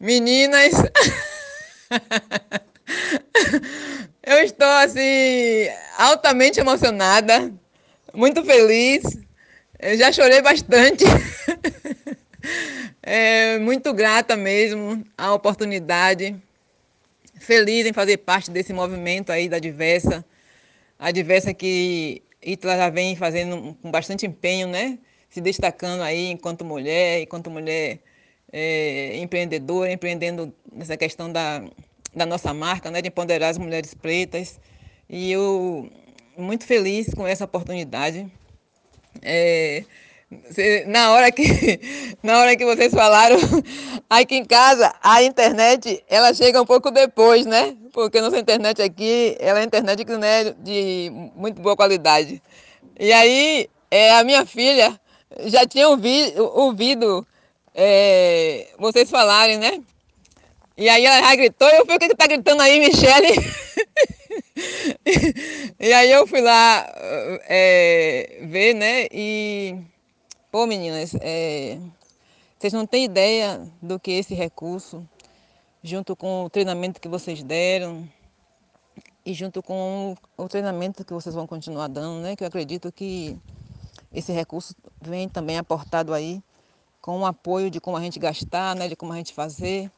Meninas, eu estou assim altamente emocionada, muito feliz. Eu já chorei bastante. É, muito grata mesmo à oportunidade. Feliz em fazer parte desse movimento aí da Diversa. A Diversa que Itla já vem fazendo com bastante empenho, né? Se destacando aí enquanto mulher, enquanto mulher é, empreendedora, empreendendo nessa questão da, da nossa marca, né? De empoderar as mulheres pretas. E eu muito feliz com essa oportunidade. É, na hora que na hora que vocês falaram aqui em casa a internet ela chega um pouco depois né porque nossa internet aqui ela é internet que não é de muito boa qualidade e aí é, a minha filha já tinha ouvi, ouvido é, vocês falarem né? E aí ela já gritou eu fui o que está gritando aí Michele? E aí eu fui lá é, ver né? E Pô, meninas, é... vocês não têm ideia do que esse recurso, junto com o treinamento que vocês deram e junto com o treinamento que vocês vão continuar dando, né? Que eu acredito que esse recurso vem também aportado aí com o apoio de como a gente gastar, né? De como a gente fazer.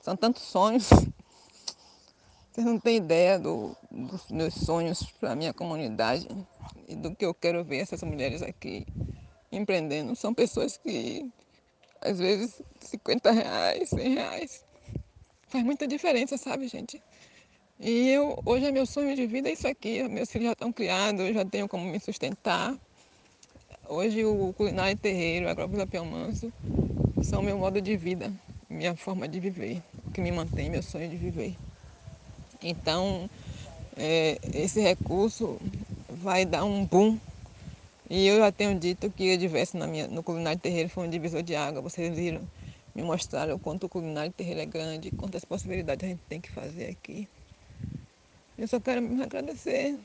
São tantos sonhos. Vocês não têm ideia do, dos meus sonhos para a minha comunidade e do que eu quero ver essas mulheres aqui empreendendo são pessoas que, às vezes, 50 reais, 100 reais, faz muita diferença, sabe, gente? E eu, hoje é meu sonho de vida é isso aqui. Meus filhos já estão criados, eu já tenho como me sustentar. Hoje o culinário terreiro, a agrovila Pião Manso, são meu modo de vida, minha forma de viver, que me mantém meu sonho de viver. Então, é, esse recurso vai dar um boom e eu já tenho dito que a diverso na minha, no culinário terreiro foi um divisor de água. Vocês viram, me mostraram o quanto o culinário terreiro é grande, quantas possibilidades a gente tem que fazer aqui. Eu só quero me agradecer,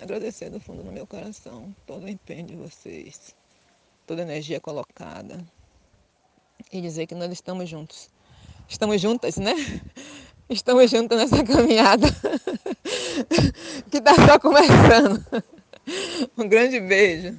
agradecer do fundo do meu coração todo o empenho de vocês, toda a energia colocada. E dizer que nós estamos juntos. Estamos juntas, né? Estamos juntas nessa caminhada que está só começando. Um grande beijo.